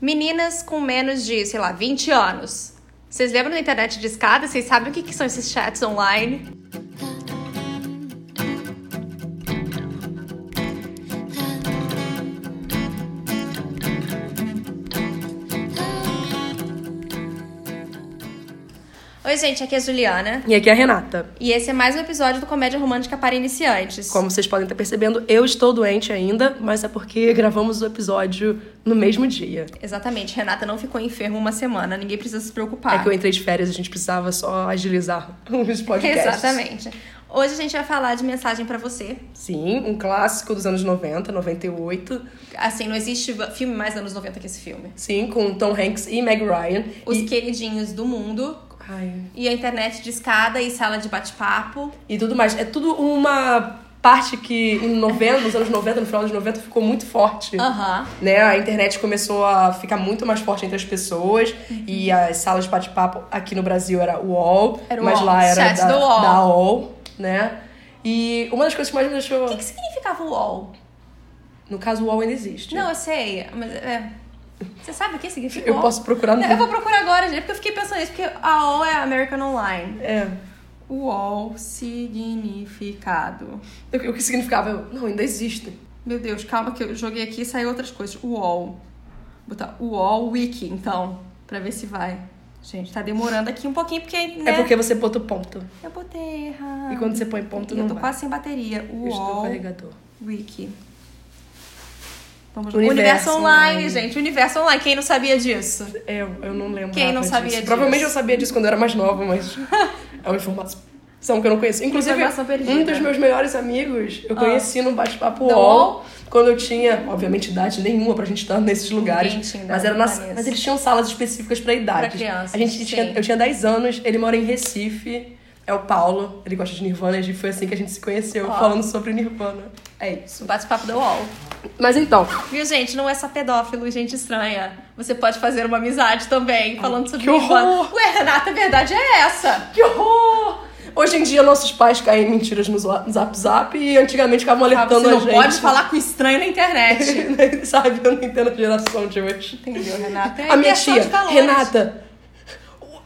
Meninas com menos de, sei lá, 20 anos. Vocês lembram da internet de escada? Vocês sabem o que, que são esses chats online? Oi, gente, aqui é a Juliana. E aqui é a Renata. E esse é mais um episódio do Comédia Romântica para Iniciantes. Como vocês podem estar percebendo, eu estou doente ainda, mas é porque gravamos o episódio no mesmo dia. Exatamente, Renata não ficou enferma uma semana, ninguém precisa se preocupar. É que eu entrei de férias, a gente precisava só agilizar os podcasts. Exatamente. Hoje a gente vai falar de Mensagem para Você. Sim, um clássico dos anos 90, 98. Assim, não existe filme mais anos 90 que esse filme. Sim, com Tom Hanks e Meg Ryan. Os e... queridinhos do mundo. Ai. E a internet de escada e sala de bate-papo. E tudo mais. É tudo uma parte que em 90, nos anos 90, no final dos 90, ficou muito forte. Aham. Né? A internet começou a ficar muito mais forte entre as pessoas. E as salas de bate-papo aqui no Brasil era o UOL. Era o mas UOL. lá era Chats da, do UOL. da UOL, né? E uma das coisas que mais me deixou... O que, que significava o UOL? No caso, o UOL ainda existe. Não, eu sei, mas é. Você sabe o que significa Eu posso procurar no... Eu vou procurar agora, gente, porque eu fiquei pensando nisso, porque a UOL é American Online. É. Significado. O que- o que significava? Eu, não, ainda existe. Meu Deus, calma que eu joguei aqui e saiu outras coisas. UOL. Vou botar UOL Wiki, então, pra ver se vai. Gente, tá demorando aqui um pouquinho, porque, né? É porque você botou ponto. Eu botei errado. E quando você põe ponto, eu não tô vai. quase sem bateria. Eu estou carregador. Wiki. Vamos Universo Universo Online, Online. gente. Universo Online. Quem não sabia disso? Eu, eu não lembro. Quem não sabia disso? Provavelmente eu sabia disso quando eu era mais nova, mas é uma informação que eu não conheço. Inclusive, um dos meus melhores amigos eu Ah. conheci no bate-papo UOL, quando eu tinha, obviamente, idade nenhuma pra gente estar nesses lugares. tinha idade mas, era na, pra nisso. mas eles tinham salas específicas pra idades. Pra crianças, A gente sim. tinha, eu tinha 10 anos, ele mora em Recife. É o Paulo, ele gosta de Nirvana e foi assim que a gente se conheceu, Ó. falando sobre Nirvana. É isso. O bate-papo da UOL. Mas então, Viu, gente? Não é só pedófilo e gente estranha. Você pode fazer uma amizade também, falando sobre que horror! Ué, Renata, a verdade é essa. Que horror! Hoje em dia, nossos pais caem em mentiras no Zap Zap, e antigamente ficavam alertando Você a não gente. pode falar com estranho na internet. Sabe, eu não entendo a geração de hoje. Entendeu, Renata? É a minha tia. Renata,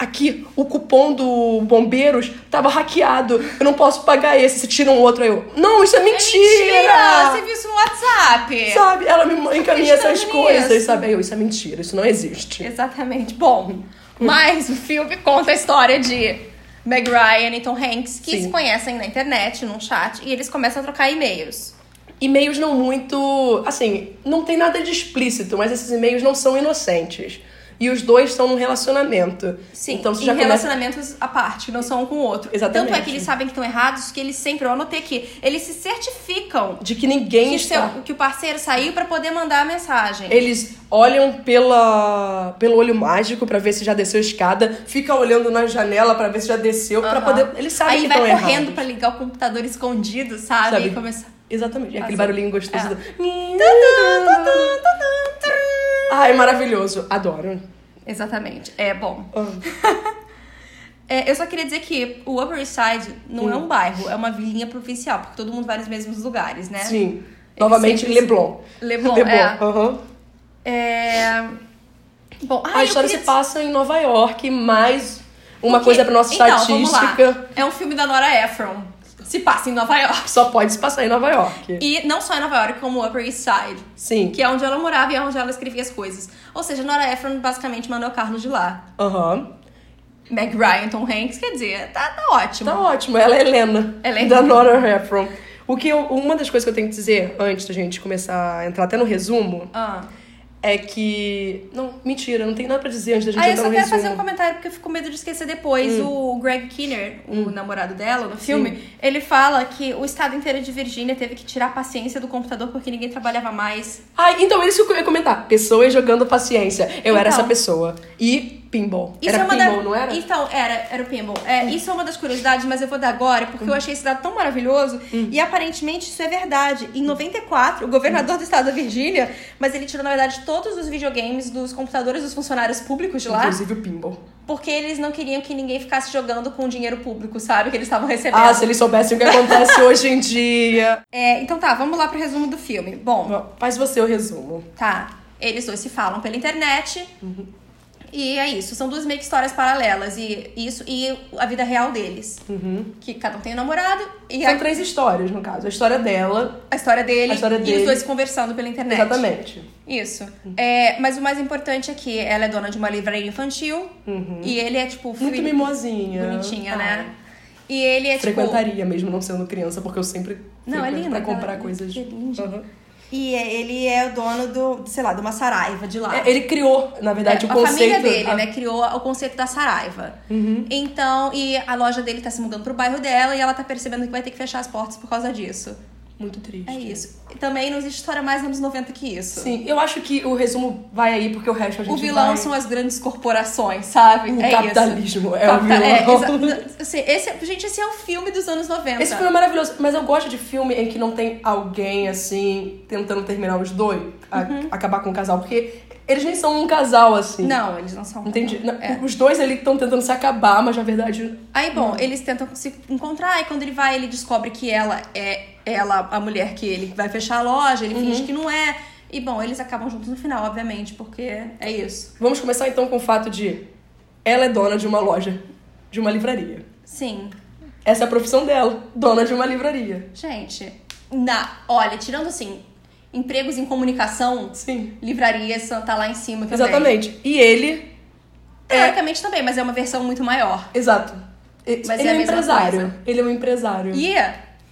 aqui, o cupom do Bombeiros tava hackeado. Eu não posso pagar esse, se tira um outro. Aí eu, não, isso é É mentira! Você viu isso no WhatsApp? Sabe? Ela me encaminha essas coisas, nisso? sabe? Aí eu, isso é mentira, isso não existe. Exatamente. Bom, mas o filme conta a história de Meg Ryan e Tom Hanks, que Sim. se conhecem na internet, num chat, e eles começam a trocar e-mails. E-mails não muito. Assim, não tem nada de explícito, mas esses e-mails não são inocentes. E os dois estão num relacionamento. Sim, então você já começa. relacionamentos à parte, não são um com o outro. Exatamente. Tanto é que eles sabem que estão errados, que eles sempre, eu anotei aqui, eles se certificam De que ninguém que, está. seu- que o parceiro saiu pra poder mandar a mensagem. Eles olham pela, pelo olho mágico pra ver se já desceu a escada, fica olhando na janela pra ver se já desceu, pra Aham. poder. Eles sabem Aí que vai estão correndo errados. pra ligar o computador escondido, sabe? Sabe? E começa... Exatamente, é aquele barulhinho gostoso. É. do- Ai, maravilhoso. Adoro. Exatamente. É bom. Ah. É, eu só queria dizer que o Upper East Side não é um bairro, é uma vilinha provincial, porque todo mundo vai nos mesmos lugares, né? Sim. Novamente, sempre- Leblon. Leblon, Leblon. é. aham. É... Bom, ah, A história queria se passa em Nova York, mais uma coisa pra nossa então, estatística. É um filme da Nora Ephron. Se passa em Nova York. Só pode se passar em Nova York. E não só em Nova York, como Upper East Side. Sim. Que é onde ela morava e é onde ela escrevia as coisas. Ou seja, Nora Ephron basicamente mandou Carlos de lá. Aham. Meg Ryan, Tom Hanks, quer dizer, tá, tá ótimo. Tá ótimo, ela é Helena. Ela é da Helena. Nora Ephron. O que eu- uma das coisas que eu tenho que dizer antes da gente começar a entrar até no resumo Ah. É que. Não, mentira, não tem nada pra dizer antes da gente Ah, eu só no quero resumo. fazer um comentário porque eu fico com medo de esquecer depois. O Greg Kinnear, o namorado dela no filme, ele fala que o estado inteiro de Virgínia teve que tirar a paciência do computador porque ninguém trabalhava mais. Ah, então isso que eu ia comentar. Pessoas jogando paciência. Eu era Então. essa pessoa. E pinball. Isso era é uma pinball, da- não era? Então, era, era o pinball. É, Isso é uma das curiosidades, mas eu vou dar agora, porque eu achei esse dado tão maravilhoso. E aparentemente isso é verdade. Em 94, o governador do estado da Virgínia, mas ele tirou, na verdade, todos os videogames dos computadores dos funcionários públicos de lá, Inclusive o pinball. porque eles não queriam que ninguém ficasse jogando com dinheiro público, sabe? Que eles estavam recebendo. Ah, se eles soubessem o que acontece hoje em dia. É, então tá, vamos lá pro resumo do filme. Bom, Faz você o resumo. tá. Eles dois se falam pela internet. E é isso. São duas meio que histórias paralelas. E isso e a vida real deles. Que cada um tem um namorado. E São a, três histórias, no caso. A história dela. a história dele A história e dele. os dois conversando pela internet. Exatamente. Isso. É, mas o mais importante é que ela é dona de uma livraria infantil. E ele é, tipo, Uhum. Muito filho- mimosinha. bonitinha, Ah, né? E ele é, tipo... Frequentaria mesmo não sendo criança, porque eu sempre Não, é linda. pra comprar coisas. que linda. E é- ele é o dono do, sei lá, de uma saraiva de lá. É, Ele criou, na verdade, É, o a conceito. família dele, a- né, criou o conceito da Saraiva. Uhum. Então, e a loja dele tá se mudando pro bairro dela e ela tá percebendo que vai ter que fechar as portas por causa disso. Muito triste. É isso. E também não existe história mais anos 90 que isso. Sim, eu acho que o resumo vai aí, porque o resto a gente O vilão vai... são as grandes corporações, sabe? O é capitalismo isso. é o vilão. exa- assim, esse, é- gente, esse é o filme dos anos 90. Esse filme é maravilhoso, mas eu gosto de filme em que não tem alguém, assim, tentando terminar os dois, a- acabar com o casal, porque eles nem são um casal, assim. Não, eles não são. Entendi. Não, É. Os dois ali estão tentando se acabar, mas na verdade. Aí, bom, eles tentam se encontrar e quando ele vai, ele descobre que ela é ela a mulher que ele vai fechar a loja, ele Uhum. finge que não é. E, bom, eles acabam juntos no final, obviamente, porque é isso. Vamos começar então com o fato de ela é dona de uma loja, de uma livraria. Sim. Essa é a profissão dela, dona de uma livraria. Gente, na, olha, tirando assim, empregos em comunicação, Sim. livrarias tá lá em cima também. Exatamente. E ele. Teoricamente também, mas é uma versão muito maior. Exato. Mas ele é é, um empresário. coisa. Ele é um empresário. E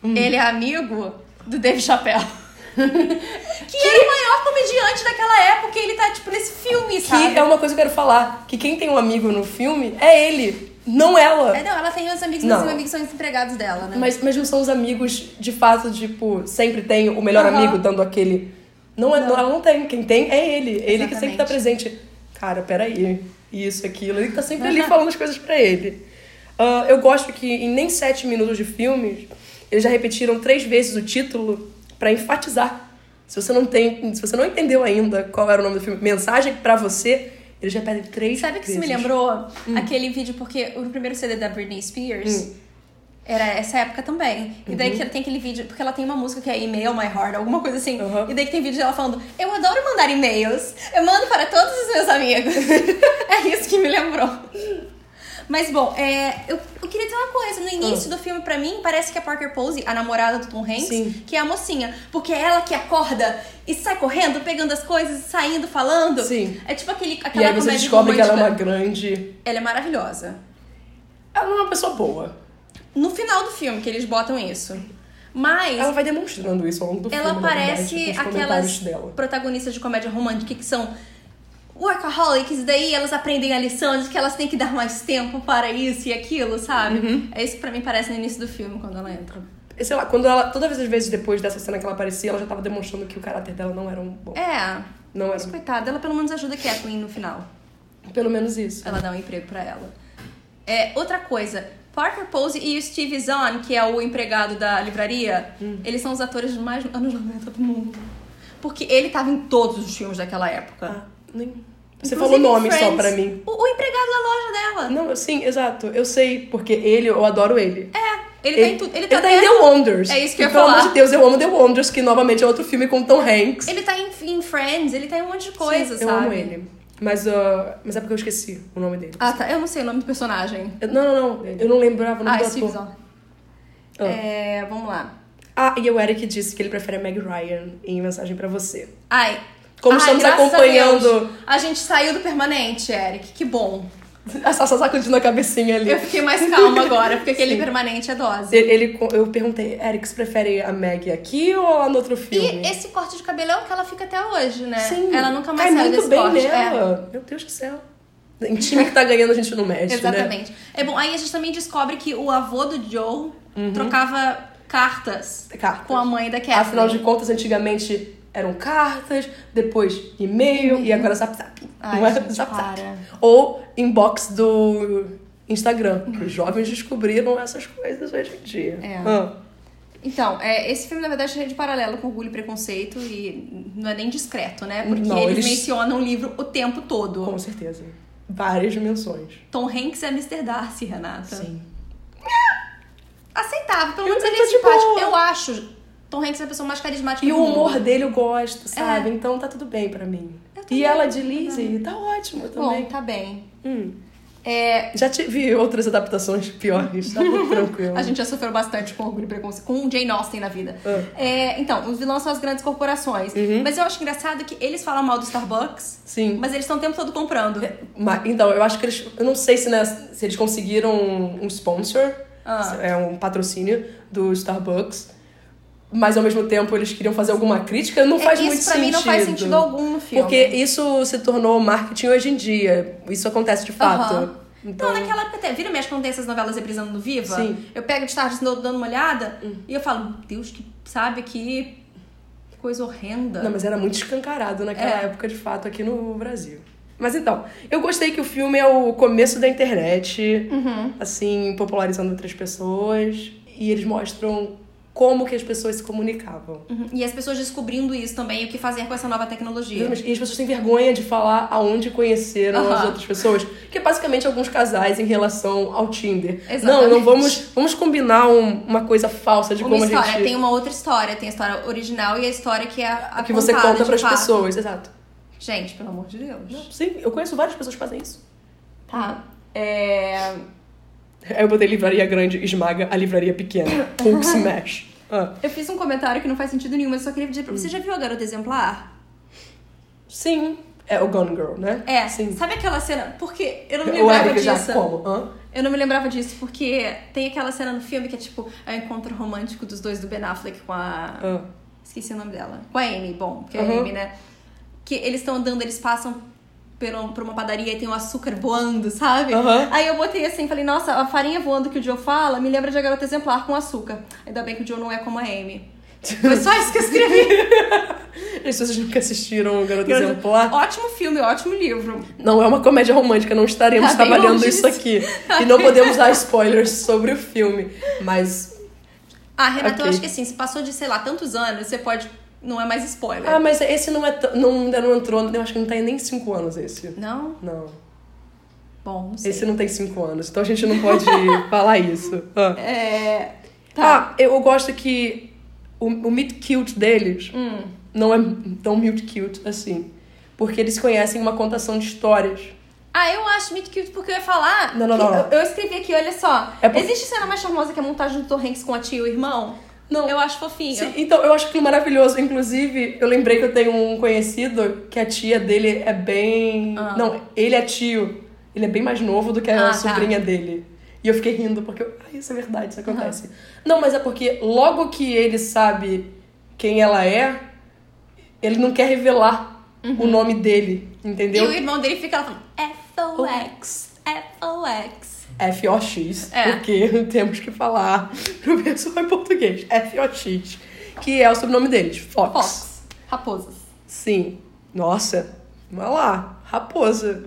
Hum. ele é amigo do Dave Chappelle. que era o maior comediante daquela época e ele tá, tipo, nesse filme, sabe? Que é uma coisa que eu quero falar. Que quem tem um amigo no filme é ele, não ela. É, não, ela tem os amigos, mas os amigos são os empregados dela, né? Mas, mas não são os amigos, de fato, tipo, sempre tem o melhor Aham. amigo dando aquele. Não, é, Não. ela não tem. Quem tem é ele. Ele que sempre tá Exatamente. presente. Cara, peraí. Isso, aquilo. Ele tá sempre ali falando as coisas pra ele. Ah, eu gosto que em nem sete minutos de filmes, eles já repetiram três vezes o título pra enfatizar. Se você não tem. Se você não entendeu ainda qual era o nome do filme, mensagem pra você, eles já pedem três Sabe o que isso me lembrou? Hum. Aquele vídeo, porque o primeiro CD da Britney Spears era essa época também. E daí que tem aquele vídeo, porque ela tem uma música que é Email My Heart, alguma coisa assim. Uhum. E daí que tem vídeo dela falando: Eu adoro mandar e-mails, eu mando para todos os meus amigos. é isso que me lembrou. Mas bom, é, eu, eu queria dizer uma coisa. No início do filme, pra mim, parece que a Parker Posey, a namorada do Tom Hanks, Sim. que é a mocinha. Porque é ela que acorda e sai correndo, pegando as coisas, saindo, falando. Sim. É tipo aquele, E aquela aí você descobre que ela é uma romântica. grande. Ela é maravilhosa. Ela não é uma pessoa boa. No final do filme que eles botam isso. Mas Ela vai demonstrando isso ao longo do ela filme, verdade, parece os aquelas protagonistas de comédia romântica que são workaholics, daí elas aprendem a lição de que elas têm que dar mais tempo para isso e aquilo, sabe? Uhum. É isso que pra mim parece no início do filme, quando ela entra. Sei lá, quando ela. Todas as vezes depois dessa cena que ela aparecia, ela já tava demonstrando que o caráter dela não era um bom. É, Não era. mas coitada, ela pelo menos ajuda a Kathleen no final. Pelo menos isso. Ela dá um emprego pra ela. É, outra coisa, Parker Posey e o Steve Zahn, que é o empregado da livraria, Hum. eles são os atores mais anos 90 do mundo. Porque ele tava em todos os filmes daquela época. Ah. Você Inclusive falou nome em só Friends, pra mim. O, o empregado da loja dela. Não, sim, exato. Eu sei, porque ele, eu adoro ele. É, ele, tá em tudo. Ele, tá tá em The Wonders. É isso que eu ia Pelo falar. amor de Deus, eu amo The Wonders, que novamente é outro filme com Tom Hanks. Ele tá em, em Friends, ele tá em um monte de coisa, Sim, sabe? Eu amo ele. Mas, uh, mas é porque eu esqueci o nome dele. Ah, tá. Eu não sei o nome do personagem. Eu- Não, não, não. Eu não lembrava o nome Ah, do Steve ator. Ah. É, vamos lá. Ah, e o Eric disse que ele prefere a Meg Ryan em Mensagem pra Você. Ai. Como Ai, estamos a acompanhando- Deus, A, gente saiu do permanente, Eric. Que bom. A Sassa sacudindo a cabecinha ali. Eu fiquei mais calma agora, porque aquele permanente é dose. Ele, ele- eu perguntei, Eric, você prefere a Meg aqui ou lá no outro filme? E esse corte de cabelo é o que ela fica até hoje, né? Sim. Ela nunca mais saiu muito desse bem corte. É. nela. Meu Deus do céu. Em time que tá ganhando, a gente não mexe, né? Exatamente. É bom, aí a gente também descobre que o avô do Joe trocava cartas, Uhum. Cartas. com a mãe da Kathleen. Afinal de contas, antigamente eram cartas, depois e-mail e agora zap zap. Ai, não é gente, zap zap. Ou inbox do Instagram, os jovens descobriram essas coisas hoje em dia. É. Ah. Então, é, esse filme, na verdade, é de paralelo com Orgulho e Preconceito e não é nem discreto, né? Porque Não, eles, eles- mencionam o livro o tempo todo. Com certeza. Várias dimensões. Tom Hanks é Mr. Darcy, Renata. Sim. Aceitável, pelo menos ele é simpático. Eu acho Tom Hanks é a pessoa mais carismática E do o mundo. humor dele eu gosto, É. sabe? Então tá tudo bem pra mim. E ela de Lizzie, tá ótimo também. Bom, tá bem. Hum. É, Já tive outras adaptações piores, tá muito tranquilo. a gente já sofreu bastante com orgulho e preconceito, com o Jane Austen na vida. Ah. É, então, os vilões são as grandes corporações. Uhum. Mas eu acho engraçado que eles falam mal do Starbucks, Sim. mas eles estão o tempo todo comprando. Ma- Então, eu acho que eles. Eu não sei se, né, se eles conseguiram um sponsor, Ah. é um patrocínio do Starbucks. Mas ao mesmo tempo eles queriam fazer alguma crítica, não É, faz isso muito pra sentido. mim não faz sentido algum no filme. Porque isso se tornou marketing hoje em dia. Isso acontece de fato. Aham. Então, Não, naquela época até. Vira e mexe quando tem essas novelas reprisando no Viva. Sim. Eu pego de tarde dando dando uma olhada e eu falo, Deus, que sabe que coisa horrenda. Não, mas era muito escancarado naquela É. época, de fato, aqui no Brasil. Mas então, eu gostei que o filme é o começo da internet, Uhum. assim, popularizando outras pessoas. E eles mostram como que as pessoas se comunicavam. Uhum. E as pessoas descobrindo isso também, o que fazer com essa nova tecnologia. E as pessoas têm vergonha de falar aonde conheceram as Aham. outras pessoas. Que é basicamente alguns casais em relação ao Tinder. Exatamente. Não, não vamos, vamos combinar um- uma coisa falsa de Uma como história, a gente. tem uma outra história, tem a história original e a história que é a que você conta para as pessoas, exato. Gente, pelo amor de Deus. Sim, eu conheço várias pessoas que fazem isso. Tá. É... Aí eu botei livraria grande, esmaga a livraria pequena. Hulk smash. Ah. Eu fiz um comentário que não faz sentido nenhum, mas eu só queria dizer pra você. Já viu a Garota Exemplar? Sim. É o Gone Girl, né? É. Sim. Sabe aquela cena? Porque eu não me lembrava Eric já disso. como? Hã? Eu não me lembrava disso, porque tem aquela cena no filme que é tipo é o encontro romântico dos dois do Ben Affleck com a. Ah. Esqueci o nome dela. Com a Amy, bom, que é a Uhum. Amy, né? Que eles estão andando, eles passam por, por uma padaria e tem um açúcar voando, sabe? Uhum. Aí eu botei assim, falei, nossa, a farinha voando que o Joe fala me lembra de a garota exemplar com açúcar. Ainda bem que o Joe não é como a Amy. Foi só isso que eu escrevi. E se vocês nunca assistiram o Garoto Garota- Exemplar, Ótimo filme, ótimo livro. não é uma comédia romântica, não estaremos Tá trabalhando isso aqui. E não podemos dar spoilers sobre o filme. Mas. Ah, Renata, eu Ok. acho que assim, se passou de, sei lá, tantos anos, você pode. Não é mais spoiler. Ah, mas esse não é. t- Não, ainda não entrou. Eu acho que não tem nem 5 anos esse. Não? Não. Bom, não sei. Esse não tem 5 anos, então a gente não pode falar isso. Ah. É. Tá. Ah, eu gosto que o, o meet cute deles Hum. não é tão meet cute assim. Porque eles conhecem uma contação de histórias. Ah, eu acho muito cute porque eu ia falar. Não, não, não, não. Eu, eu escrevi aqui, olha só. É por- Existe cena mais charmosa que a montagem do Tom Hanks com a tia e o irmão? Não. Eu acho fofinho. Sim, então, eu acho aquilo maravilhoso. Inclusive, eu lembrei que eu tenho um conhecido que a tia dele é bem. Ah. Não, ele é tio. Ele é bem mais novo do que a Ah, tá. sobrinha dele. E eu fiquei rindo, porque. eu- Ah, isso é verdade, isso acontece. Não, mas é porque logo que ele sabe quem ela é, ele não quer revelar o nome dele, Uhum. E entendeu? o irmão dele fica lá falando F-O-X, F-O-X. F-O-X, É. porque temos que falar pro pessoal em português. F-O-X, que é o sobrenome deles, Fox. Fox. Raposas. Sim. Nossa, vai lá, raposa.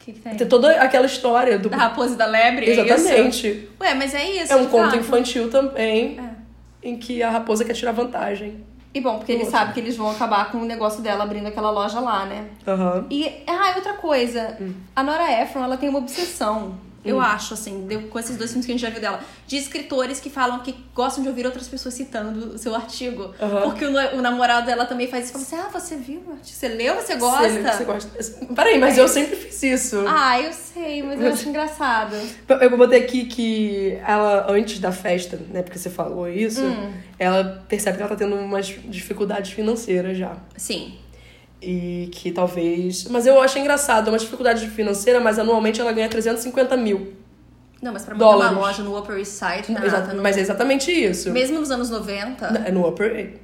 O que, que tem? Tem toda aquela história do. Da raposa e da lebre? é? Exatamente. Ué, mas é isso. É um conto fato. infantil também, É. em que a raposa quer tirar vantagem. E bom, porque ele Outro. sabe que eles vão acabar com o negócio dela abrindo aquela loja lá, né? Aham. E, ah, outra coisa. A Nora Ephron, ela tem uma obsessão. Eu acho, assim, com esses dois filmes que a gente já viu dela, de escritores que falam que gostam de ouvir outras pessoas citando o seu artigo. Aham. Porque o, o namorado dela também faz isso. Fala assim, ah, você viu o artigo? Você leu? Você gosta? Você, você gosta. Peraí, mas eu sempre fiz isso. Ah, eu sei, mas eu acho engraçado. Eu botei aqui que ela, antes da festa, né, porque você falou isso, Hum. ela percebe que ela tá tendo umas dificuldades financeiras já. Sim. E que talvez. Mas eu acho engraçado, é uma dificuldade financeira, mas anualmente ela ganha 350 mil. Não, mas pra montar uma loja no Upper East Side, Exa- Renata, não- Mas é exatamente isso. mesmo nos anos 90... É no Upper.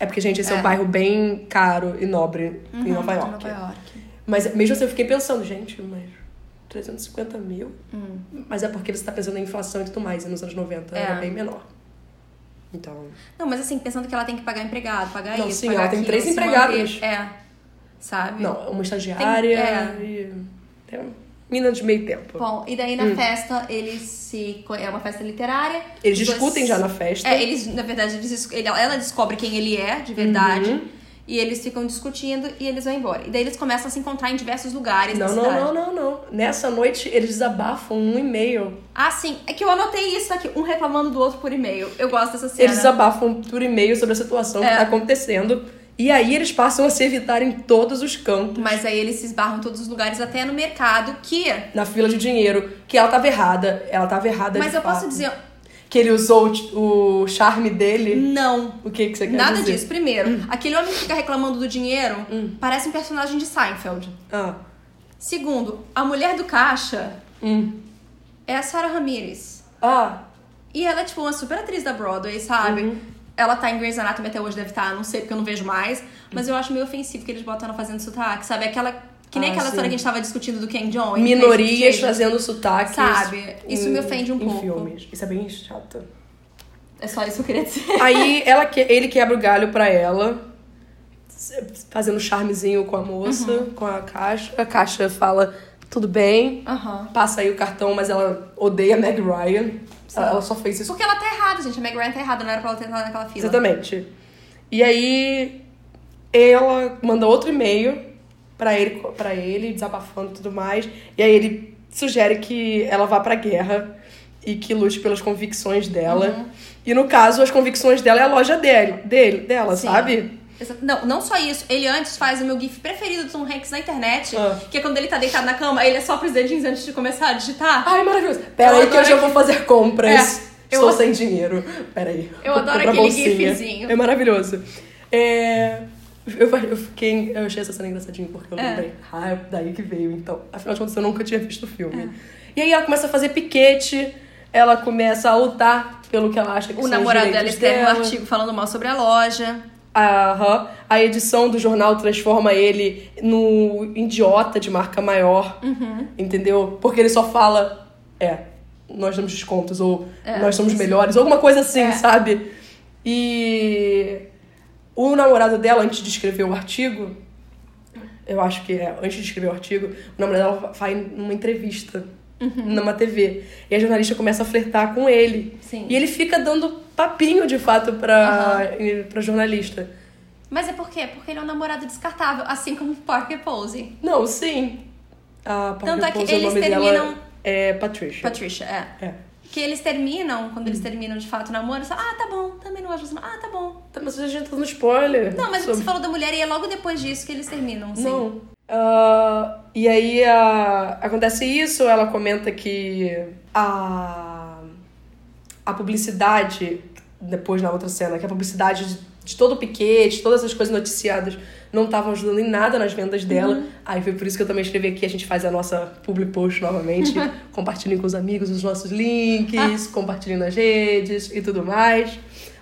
É porque, gente, esse é, É. um bairro bem caro e nobre em Uhum, Nova York. Nova York. Mas mesmo assim eu fiquei pensando, gente, mas 350 mil? Hum. Mas é porque você tá pensando em inflação e tudo mais, e nos anos 90 É. era bem menor. Então. Não, mas assim, pensando que ela tem que pagar empregado, pagar Não, isso, sim, pagar ela tem três empregados. manter. É. Sabe? Não, uma estagiária é. e. Tem mina de meio tempo. Bom, e daí na Hum. festa eles se. É uma festa literária. Eles dois- discutem já na festa. É, eles, na verdade, eles, ela descobre quem ele é, de verdade. Uhum. E eles ficam discutindo e eles vão embora. E daí eles começam a se encontrar em diversos lugares Não, não, não, não, não. Nessa noite eles desabafam um e-mail. Ah, sim. É que eu anotei isso aqui, um reclamando do outro por e-mail. Eu gosto dessa cena. Eles desabafam por e-mail sobre a situação É. que tá acontecendo. E aí eles passam a se evitar em todos os cantos. Mas aí eles se esbarram em todos os lugares, até no mercado, que. Na fila de dinheiro, que ela tava errada. Ela tava errada Mas eu posso fato. dizer, Que ele usou o, o charme dele. não. O que, que você quer Nada dizer? disso. Primeiro, aquele homem que fica reclamando do dinheiro parece um personagem de Seinfeld. Ah. Segundo, a mulher do caixa Hum. é a Sarah Ramirez. Ah. E ela é, tipo, uma super atriz da Broadway, sabe? Uhum. Ela tá em Grey's Anatomy até hoje, deve estar, não sei porque eu não vejo mais. Mas eu acho meio ofensivo que eles botam ela fazendo sotaque, sabe? Aquela. Que nem Ah, aquela sim. história que a gente tava discutindo do Ken John. em Minorias fazendo sotaques. Sabe? Isso me ofende um em pouco. filmes. Isso é bem chato. É só isso que eu queria dizer. Aí ela, que- ele quebra o galho pra ela, fazendo charmezinho com a moça, Uhum. com a caixa. A caixa fala, tudo bem, Aham. passa aí o cartão, mas ela odeia a Meg Ryan. Ela, ela só fez isso. Porque ela tá errada, gente. A Meg Ryan tá errada, não era pra ela ter entrado naquela fila. Exatamente. E aí ela manda outro e-mail pra ele, pra ele, desabafando e tudo mais. E aí ele sugere que ela vá pra guerra e que lute pelas convicções dela. Uhum. E no caso, as convicções dela é a loja dele, dele dela, Sim. sabe? Não, não só isso. Ele antes faz o meu gif preferido do Tom Hanks na internet, Ah. que é quando ele tá deitado na cama, ele é só pros dedinhos antes de começar a digitar. Ai, maravilhoso. Pera Eu aí que já aquele- vou fazer compras. É, Estou sem dinheiro. Pera aí. Eu adoro aquele bolsinha. gifzinho. É maravilhoso. É... Eu, eu fiquei... Eu achei essa cena engraçadinha porque eu É. lembrei. Ah, é daí que veio, então. Afinal de contas, eu nunca tinha visto o filme. E aí ela começa a fazer piquete. Ela começa a lutar pelo que ela acha que O namorado dela escreve um artigo falando mal sobre a loja. Aham. A edição do jornal transforma ele no idiota de marca maior. Uhum. Entendeu? Porque ele só fala, é, nós damos descontos, ou É, nós somos melhores, alguma coisa assim, É. sabe? E o namorado dela, antes de escrever o artigo, eu acho que é, antes de escrever o artigo, o namorado dela vai numa entrevista. Uhum. Numa TV. E a jornalista começa a flertar com ele. Sim. E ele fica dando papinho de fato pra, pra jornalista. Mas é por quê? Porque ele é um namorado descartável, assim como Parker Posey. Não, sim. A Tanto é que Parker o eles terminam- dela é Patricia. Patricia, é. É. Que eles terminam, quando eles terminam de fato o namoro, falam, ah, tá bom, também não gosto você. não. Ah, tá bom. Tá, Mas a gente tá no spoiler. Não, mas sobre- você falou da mulher e é logo depois disso que eles terminam, sim. Não. Ah, e aí ah, acontece isso, ela comenta que a, a publicidade, depois na outra cena, que a publicidade de, de todo o piquete, todas essas coisas noticiadas, não estavam ajudando em nada nas vendas dela. Uhum. Aí foi por isso que eu também escrevi aqui, a gente faz a nossa public post novamente, compartilhem com os amigos os nossos links, compartilhem nas redes e tudo mais.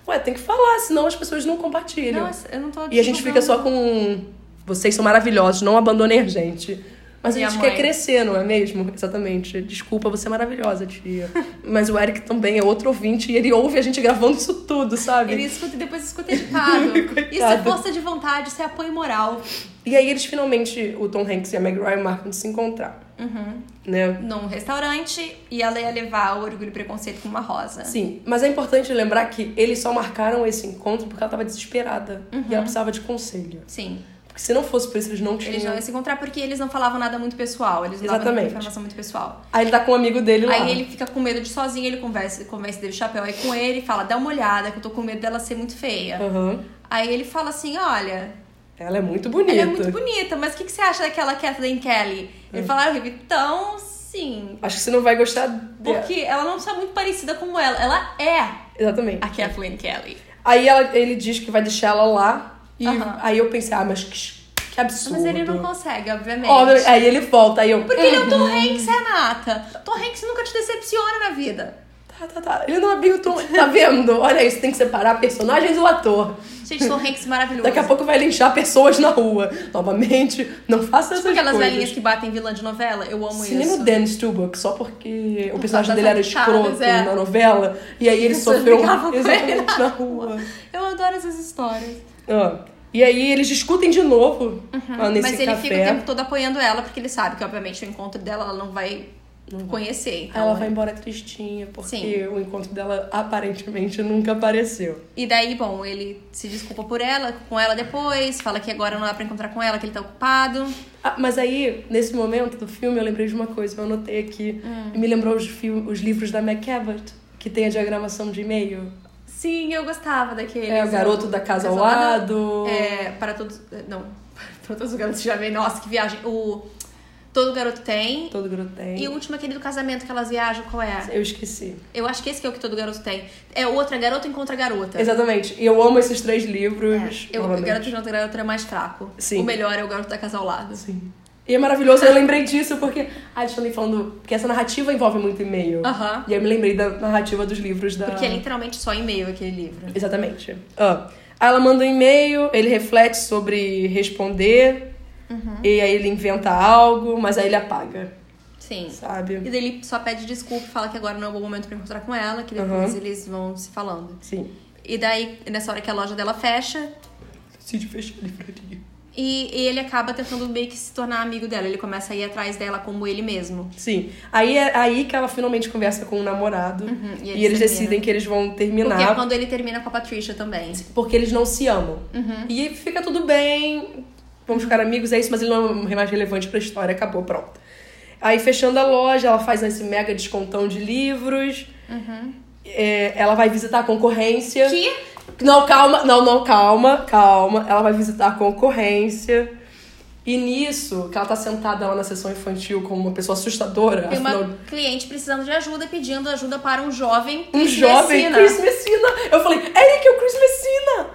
Ué, tem que falar, senão as pessoas não compartilham. Não, eu não tô E a gente fica só com. Vocês são maravilhosos, não abandonem a gente. Mas a gente mãe. quer crescer, não é mesmo? Exatamente. Desculpa, você é maravilhosa, tia. Mas o Eric também é outro ouvinte e ele ouve a gente gravando isso tudo, sabe? Ele escuta e depois escuta editado. Isso é força de vontade, isso é apoio moral. E aí eles finalmente, o Tom Hanks e a Meg Ryan marcam de se encontrar. Uhum. Né? Num restaurante e ela ia levar o orgulho e preconceito com uma rosa. Sim, mas é importante lembrar que eles só marcaram esse encontro porque ela tava desesperada. E ela precisava de conselho. Sim. Porque se não fosse por isso, eles não tinham. Eles não iam se encontrar porque eles não falavam nada muito pessoal. Eles não davam Exatamente. informação muito pessoal. Aí ele tá com um amigo dele lá. Aí ele fica com medo de sozinho, ele conversa, convence dele o chapéu aí com ele e fala, dá uma olhada, que eu tô com medo dela ser muito feia. Aham. Aí ele fala assim, olha, Ela é muito bonita. ela é muito bonita, mas o que, que você acha daquela Kathleen Kelly? Ele fala, ah, então, sim. Acho que você não vai gostar dela. Porque ela não está muito parecida com ela. Ela é Exatamente. a Kathleen Kelly. Aí ela, ele diz que vai deixar ela lá. E Aham. aí eu pensei, ah, mas que, que absurdo. Mas ele não consegue, obviamente. Óbvio, aí ele volta, aí eu. Porque ele é o Tom Uhum. Hanks, Renata. Tom Hanks nunca te decepciona na vida. Tá, tá, tá. Ele não é bem o Tom. Tá vendo? Olha isso, tem que separar personagens do ator. Gente, Tom Hanks maravilhoso. Daqui a pouco vai linchar pessoas na rua. Novamente, não faça essas Tipo aquelas coisas. velhinhas que batem vilã de novela. Eu amo Se nem isso. o Dan Stubach, só porque o Por personagem causa dele era escroto é. na novela. E aí ele sofreu exatamente ele na rua. Eu adoro essas histórias. Ah, E aí eles discutem de novo ah, nesse Uhum. Mas ele café. fica o tempo todo apoiando ela, porque ele sabe que, obviamente, o encontro dela ela não vai conhecer. Aí Então, ela vai embora tristinha, porque Sim. o encontro dela aparentemente nunca apareceu. E daí, bom, ele se desculpa por ela, com ela depois, fala que agora não dá pra encontrar com ela, que ele tá ocupado. Ah, mas aí, nesse momento do filme, eu lembrei de uma coisa, eu anotei aqui. Hum. Me lembrou os, os livros da Cabot, que tem a diagramação de e-mail. Sim, eu gostava daquele. É, o garoto da casa ao lado. É, para todos. Não, para todos os garotos já vem. Nossa, que viagem. O. Todo garoto tem. Todo garoto tem. E o último aquele do casamento que elas viajam, qual é? Eu esqueci. Eu acho que esse que é o que todo garoto tem. É outra garota encontra garota. Exatamente. E eu amo esses três livros. É, eu, o garoto encontra garota é mais fraco. Sim. O melhor é o garoto da casa ao lado. Sim. E é maravilhoso, eu lembrei disso porque. Eles estão falando. Porque essa narrativa envolve muito e-mail. Aham. E aí eu me lembrei da narrativa dos livros da. Porque é literalmente só e-mail aquele livro. Exatamente. Ah. Aí ela manda um e-mail, ele reflete sobre responder. Uhum. E aí ele inventa algo, mas aí ele apaga, Sim. sabe? E daí ele só pede desculpa e fala que agora não é o bom momento pra encontrar com ela, que depois Aham. eles vão se falando. Sim. E daí, nessa hora que a loja dela fecha, Decide fechar a livraria. E, e ele acaba tentando meio que se tornar amigo dela. Ele começa a ir atrás dela como ele mesmo. Sim. Aí é aí que ela finalmente conversa com o namorado. e e eles eles, terminam. decidem que eles vão Porque é terminar. quando ele termina com a Patricia também. Porque eles não se amam. Uhum. E fica tudo bem, vamos ficar amigos, é isso, mas ele não é mais relevante pra história, acabou, pronto. Aí, fechando a loja, ela faz esse mega descontão de livros. É, ela vai visitar a concorrência. Que? Não, calma, não, não, calma, calma. Ela vai visitar a concorrência. E nisso, que ela tá sentada lá na sessão infantil como uma pessoa assustadora, Tem afinal, uma cliente precisando de ajuda, pedindo ajuda para um jovem um Chris jovem Messina. Chris Messina. Eu falei, Eric, é o Chris Messina!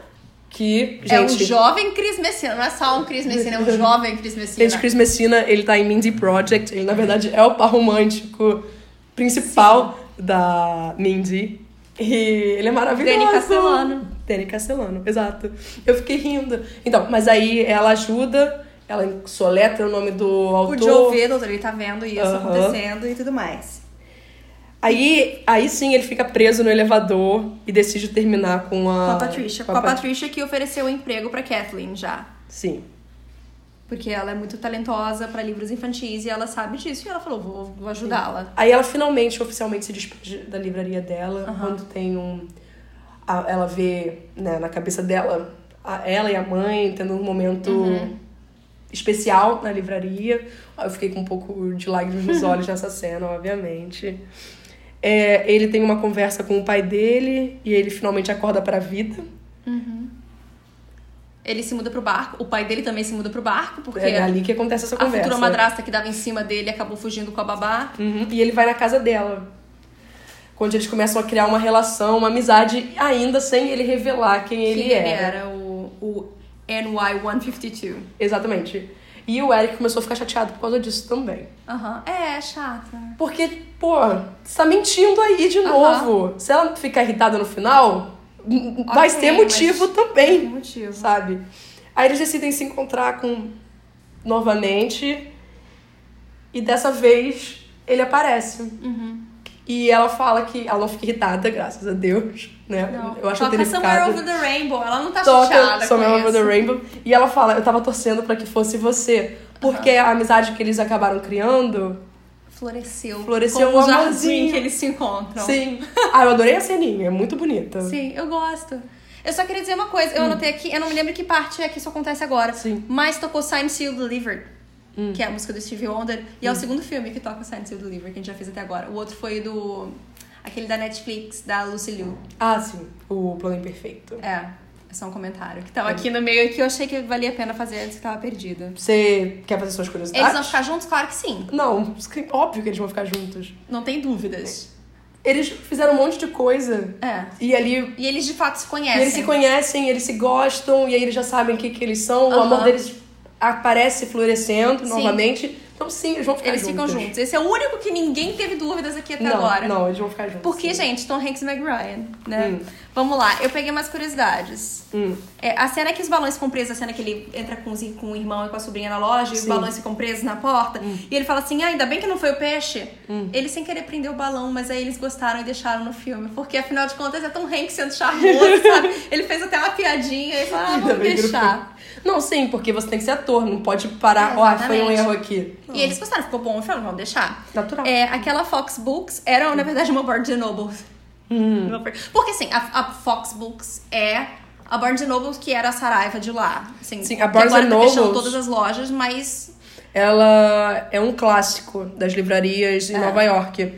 Que, gente... É um jovem Chris Messina, não é só um Chris Messina, é um jovem Chris Messina. Gente, Chris Messina, ele tá em Mindy Project. Ele, na verdade, é o par romântico principal da Mindy. E ele é maravilhoso. Danny Castellano. Danny Castellano, exato. Eu fiquei rindo. Então, mas aí ela ajuda, ela soletra o nome do autor. Joe vê, doutor, ele tá vendo isso Aham. acontecendo e tudo mais. Aí, aí sim ele fica preso no elevador e decide terminar com a... Com a Patricia. Com a Patricia que ofereceu um emprego pra Kathleen já. Sim. Porque ela é muito talentosa pra livros infantis e ela sabe disso. E ela falou, vou, vou ajudá-la. Aí ela finalmente, oficialmente, se despede da livraria dela, quando tem um. a- ela vê né, na cabeça dela a- ela e a mãe tendo um momento especial na livraria. Eu fiquei com um pouco de lágrimas nos olhos nessa cena, obviamente. É, ele tem uma conversa com o pai dele e ele finalmente acorda pra vida. Ele se muda pro barco. O pai dele também se muda pro barco, porque É ali que acontece essa a conversa. futura madrasta que dava em cima dele acabou fugindo com a babá. Uhum. E ele vai na casa dela. Onde eles começam a criar uma relação, uma amizade, ainda sem ele revelar quem ele era. ele era o, o NY-152. Exatamente. E o Eric começou a ficar chateado por causa disso também. Aham. É, chata. Porque, pô, você tá mentindo aí de Aham. novo. Se ela ficar irritada no final, n- vai Ok, ter motivo mas- também. Tem motivo. Sabe? Aí eles decidem se encontrar com novamente. E dessa vez ele aparece. Uhum. E ela fala que ela não fica irritada, graças a Deus, né? Não. Eu acho Toca que Somewhere. Over the Rainbow. Ela não tá Toca chateada Somewhere Over the Rainbow. E ela fala, eu tava torcendo pra que fosse você. Porque a amizade que eles acabaram criando. Floresceu. Floresceu como um um jardim amorzinho. que eles se encontram. Sim. Ah, eu adorei a ceninha, é muito bonita. Sim, eu gosto. Eu só queria dizer uma coisa, eu anotei aqui, eu não me lembro que parte é que isso acontece agora. Sim. Mas tocou Sign Seal Delivered, que é a música do Stevie Wonder. E é o segundo filme que toca Sign Seal Delivered, que a gente já fez até agora. O outro foi do. aquele da Netflix, da Lucy Liu. Ah, sim. O plano imperfeito. É só um comentário. Que tava aqui no meio que eu achei que valia a pena fazer antes que tava perdida. Você quer fazer suas curiosidades? Eles vão ficar juntos? Claro que sim. Não, óbvio que eles vão ficar juntos. Não tem dúvidas. Eles fizeram um monte de coisa. É. E ali E eles de fato se E conhecem. eles se conhecem, eles se gostam, e aí eles já sabem o que, que eles são. O Aham. amor deles aparece florescendo Sim. novamente. Então, sim, eles vão ficar Eles juntos. ficam juntos. Esse é o único que ninguém teve dúvidas aqui até Não, agora. não, eles vão ficar juntos. Porque, sim. gente, Tom Hanks e Meg Ryan, né? Hum. Vamos lá, eu peguei umas curiosidades. Hum. É, a cena que os balões ficam presos, a cena que ele entra com, com o irmão e com a sobrinha na loja, e os Sim. balões ficam presos na porta, e ele fala assim: ah, ainda bem que não foi o peixe. Hum. Ele sem querer prendeu o balão, mas aí eles gostaram e deixaram no filme. Porque afinal de contas é Tom Hanks sendo charmoso, sabe? Ele fez até uma piadinha e falou: ah, vamos deixar. Não, sim, porque você tem que ser ator, não pode parar. Ó, ah, foi um erro aqui. E eles gostaram, ficou bom, e falaram: vamos deixar. Natural. É, aquela Fox Books era, na verdade, uma Barnes Noble. Hum. Porque, assim, a, a Fox Books é a Barnes Noble que era a Saraiva de lá. Assim, Sim, a Barnes agora tá fechando Nobles- todas as lojas, mas... Ela é um clássico das livrarias em É. Nova York.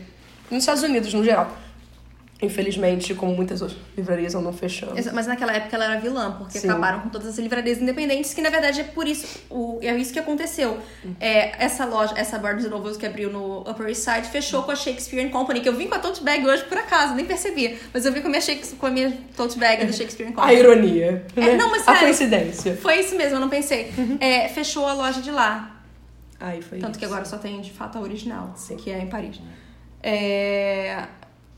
Nos Estados Unidos, no geral. Infelizmente, como muitas outras livrarias andam fechando. Mas naquela época ela era vilã, porque Sim. acabaram com todas as livrarias independentes, que na verdade é por isso, o, é isso que aconteceu. É, essa loja, essa Barnes Nobles que abriu no Upper East Side, fechou com a Shakespeare Company, que eu vim com a tote bag hoje por acaso, nem percebi. Mas eu vim com a minha, com a minha tote bag da Shakespeare A Company. ironia. É, né? não, mas A sério. coincidência. Foi isso mesmo, eu não pensei. É, fechou a loja de lá. Aí foi Tanto isso. que agora só tem de fato a original, Sim. que é em Paris. É,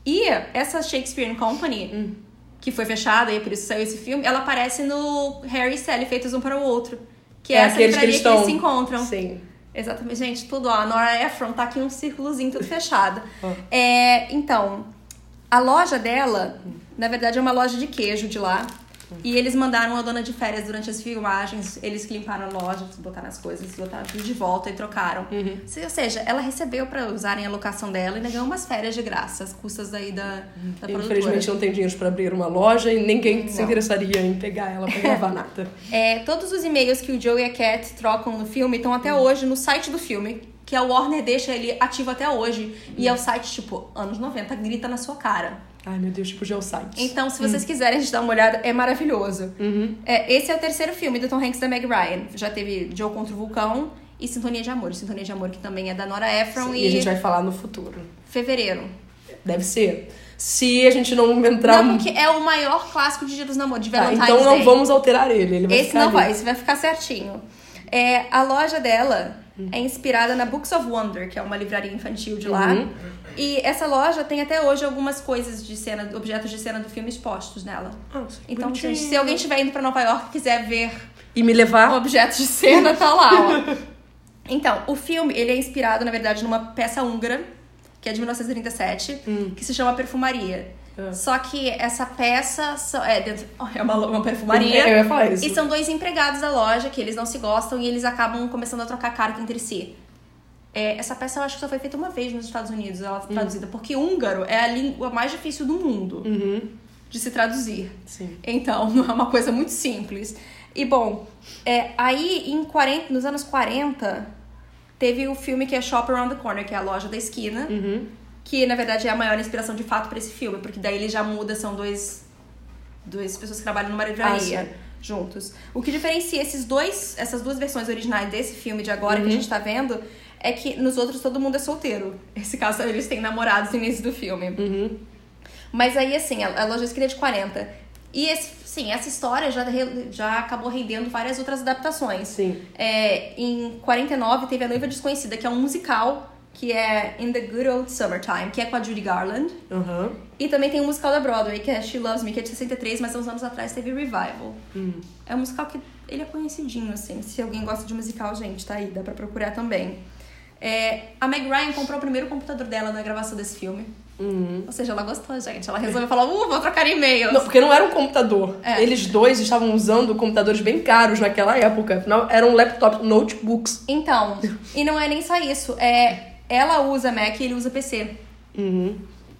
E essa Shakespeare Company, Hum. que foi fechada e por isso saiu esse filme, ela aparece no Harry e Sally feitos um para o outro. Que é, É essa aqueles que livraria eles que eles se encontram. Sim. Exatamente, gente, tudo, ó. A Nora Ephron tá aqui um círculozinho tudo fechado. É, então, a loja dela, na verdade, é uma loja de queijo de lá. E eles mandaram a dona de férias durante as filmagens, eles limparam a loja, botaram as coisas, botaram tudo de volta e trocaram. Uhum. Se- Ou seja, ela recebeu pra usarem a locação dela e ainda ganhou umas férias de graça, as custas daí da, da produtora. Infelizmente não tem dinheiro pra abrir uma loja e ninguém se Não. interessaria em pegar ela pra gravar nada. É, todos os e-mails que o Joe e a Cat trocam no filme estão até hoje no site do filme, que a Warner deixa ele ativo até hoje. E é o site, tipo, anos 90, grita na sua cara. Ai, meu Deus, tipo Geosites. Então, se vocês quiserem a gente dar uma olhada, é maravilhoso. Uhum. É, esse é o terceiro filme do Tom Hanks e da Meg Ryan. Já teve Joe contra o Vulcão e Sintonia de Amor. Sintonia de Amor, que também é da Nora Ephron E e, a gente vai falar no futuro. fevereiro. Deve ser. Se a gente não entrar... Não, porque é o maior clássico de Dia dos Namoros, de Tá, Valentine's então não Day. vamos alterar ele. ele vai Esse ficar não ali. vai, esse vai ficar certinho. É, a loja dela é inspirada na Books of Wonder, que é uma livraria infantil de lá. Uhum. E essa loja tem até hoje algumas coisas de cena, objetos de cena do filme expostos nela. Ah, sim, Então, bonitinho. gente, se alguém estiver indo pra Nova York e quiser ver E me levar... objetos de cena, tá lá, ó. Então, o filme, ele é inspirado, na verdade, numa peça húngara, que é de 1937, que se chama Perfumaria. Ah. Só que essa peça só- é, dentro, é uma, uma perfumaria. Eu ia falar isso. E são dois empregados da loja que eles não se gostam e eles acabam começando a trocar carta entre si. É, essa peça eu acho que só foi feita uma vez nos Estados Unidos, ela foi traduzida, porque húngaro é a língua mais difícil do mundo Uhum. de se traduzir. Sim. Então, não é uma coisa muito simples. E bom, é, aí em 40, nos anos 40, teve o filme que é Shop Around the Corner, que é a loja da esquina, Uhum. que na verdade é a maior inspiração de fato pra esse filme, porque daí ele já muda, são dois, duas pessoas que trabalham numa livraria Ah, juntos. O que diferencia esses dois, essas duas versões originais desse filme de agora Uhum. que a gente tá vendo é que nos outros todo mundo é solteiro. Esse caso eles têm namorados no início do filme. Uhum. Mas aí, assim, a, a esquina é de 40. E, esse, sim, essa história já, já acabou rendendo várias outras adaptações. Sim. É, em 49 teve A Noiva Desconhecida, que é um musical, que é In the Good Old Summertime, que é com a Judy Garland. Aham. E também tem um musical da Broadway, que é She Loves Me, que é de 63, mas há uns anos atrás teve Revival. Hum. É um musical que ele é conhecidinho, assim. Se alguém gosta de musical, gente, tá aí, dá pra procurar também. É, a Meg Ryan comprou o primeiro computador dela na gravação desse filme. Uhum. Ou seja, ela gostou, gente. Ela resolveu falar, uh, vou trocar e-mails. Não, porque não era um computador. É. Eles dois estavam usando computadores bem caros naquela época. Afinal, eram laptops, notebooks. Então, e não é nem só isso. É, ela usa Mac e ele usa PC. Uhum.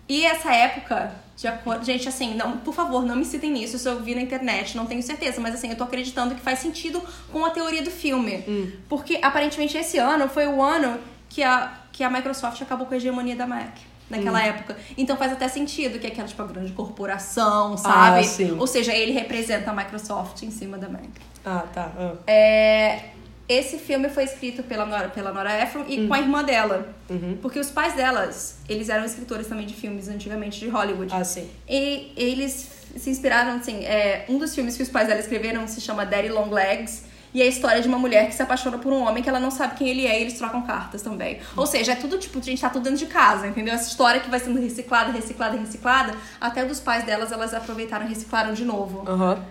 E essa época, de acordo. Gente, assim, não, por favor, não me citem nisso. Isso eu vi na internet, não tenho certeza. Mas assim, eu tô acreditando que faz sentido com a teoria do filme. Porque aparentemente esse ano foi o ano que a, que a Microsoft acabou com a hegemonia da Mac. Naquela época. Então faz até sentido que é aquela, tipo, a grande corporação, sabe? Ah, sim. Ou seja, ele representa a Microsoft em cima da Mac. Ah, tá. Ah. É, esse filme foi escrito pela Nora, pela Nora Ephron e com a irmã dela. Uhum. Porque os pais delas, eles eram escritores também de filmes antigamente de Hollywood. Ah, sim. E eles se inspiraram, assim, é, um dos filmes que os pais dela escreveram se chama Daddy Long Legs. E é a história de uma mulher que se apaixona por um homem que ela não sabe quem ele é e eles trocam cartas também. Ou seja, é tudo tipo, a gente tá tudo dentro de casa, entendeu? Essa história que vai sendo reciclada, reciclada, reciclada. Até dos pais delas, elas aproveitaram e reciclaram de novo. Aham.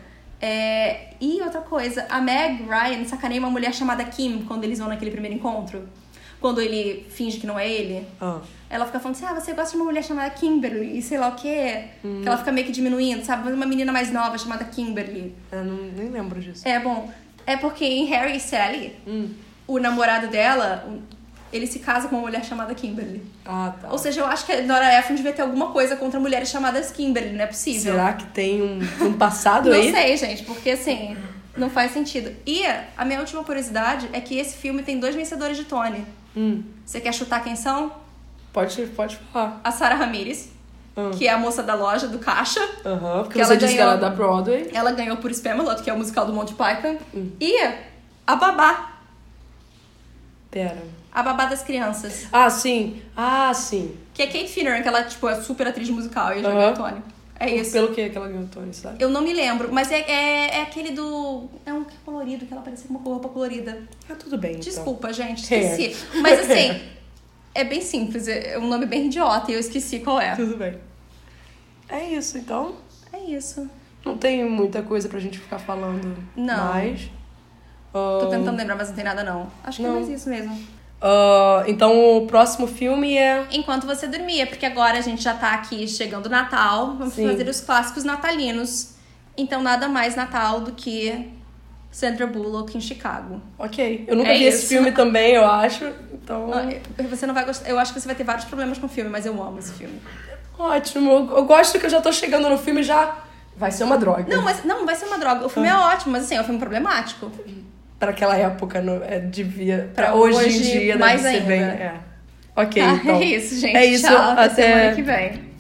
É, e outra coisa, a Meg Ryan sacaneia uma mulher chamada Kim quando eles vão naquele primeiro encontro. Quando ele finge que não é ele. Ah. Ela fica falando assim, ah, você gosta de uma mulher chamada Kimberly e sei lá o quê. Que ela fica meio que diminuindo, sabe? Uma menina mais nova chamada Kimberly. Eu não, nem lembro disso. É, bom, é porque em Harry e Sally, Hum. o namorado dela, ele se casa com uma mulher chamada Kimberly. Ah, tá. Ou seja, eu acho que a Nora Ephron devia ter alguma coisa contra mulheres chamadas Kimberly, não é possível. Será que tem um, um passado Não aí? sei, gente, porque assim, não faz sentido. E a minha última curiosidade é que esse filme tem dois vencedores de Tony. Hum. Você quer chutar quem são? Pode, pode falar. A Sarah Ramirez que é a moça da loja, do caixa. Aham, porque Que você ela disse que ganhou- ela é da Broadway. Ela ganhou por Spamalot, que é o musical do Monty Python. Hum. E a babá. Pera. A babá das crianças. Ah, sim. Ah, sim. Que é Kate Finneran, que ela tipo, é super atriz musical e já ganhou Tony. É isso. Pelo que que ela ganhou, Tony, sabe? Eu não me lembro, mas é, é, é aquele do. É um colorido, que ela parecia com uma roupa colorida. Ah, tudo bem, então. Desculpa, gente, É. esqueci. Mas assim, é bem simples, é um nome bem idiota e eu esqueci qual é. Tudo bem. É isso, então. É isso. Não tem muita coisa pra gente ficar falando Não. mais. Tô Ah, tentando lembrar, mas não tem nada não. Acho que Não. é mais isso mesmo. ah, então, o próximo filme é... Enquanto você dormia, porque agora a gente já tá aqui chegando o Natal, vamos Sim. fazer os clássicos natalinos. Então nada mais Natal do que Sandra Bullock em Chicago. Ok. Eu nunca É vi esse isso. filme também, eu acho. Então, Ah, Você não vai gostar. Eu acho que você vai ter vários problemas com o filme, mas eu amo esse filme. ótimo. Eu, eu gosto que eu já tô chegando no filme e já... Vai ser uma droga. Não, mas não, vai ser uma droga. O filme é ótimo, mas assim, é um filme problemático. Pra aquela época, não, é, devia... Pra, Pra hoje, hoje, em dia, mais deve ser ainda. bem... É. Ok, Ah, então. é isso, gente. É isso, Tchau, até até semana que vem.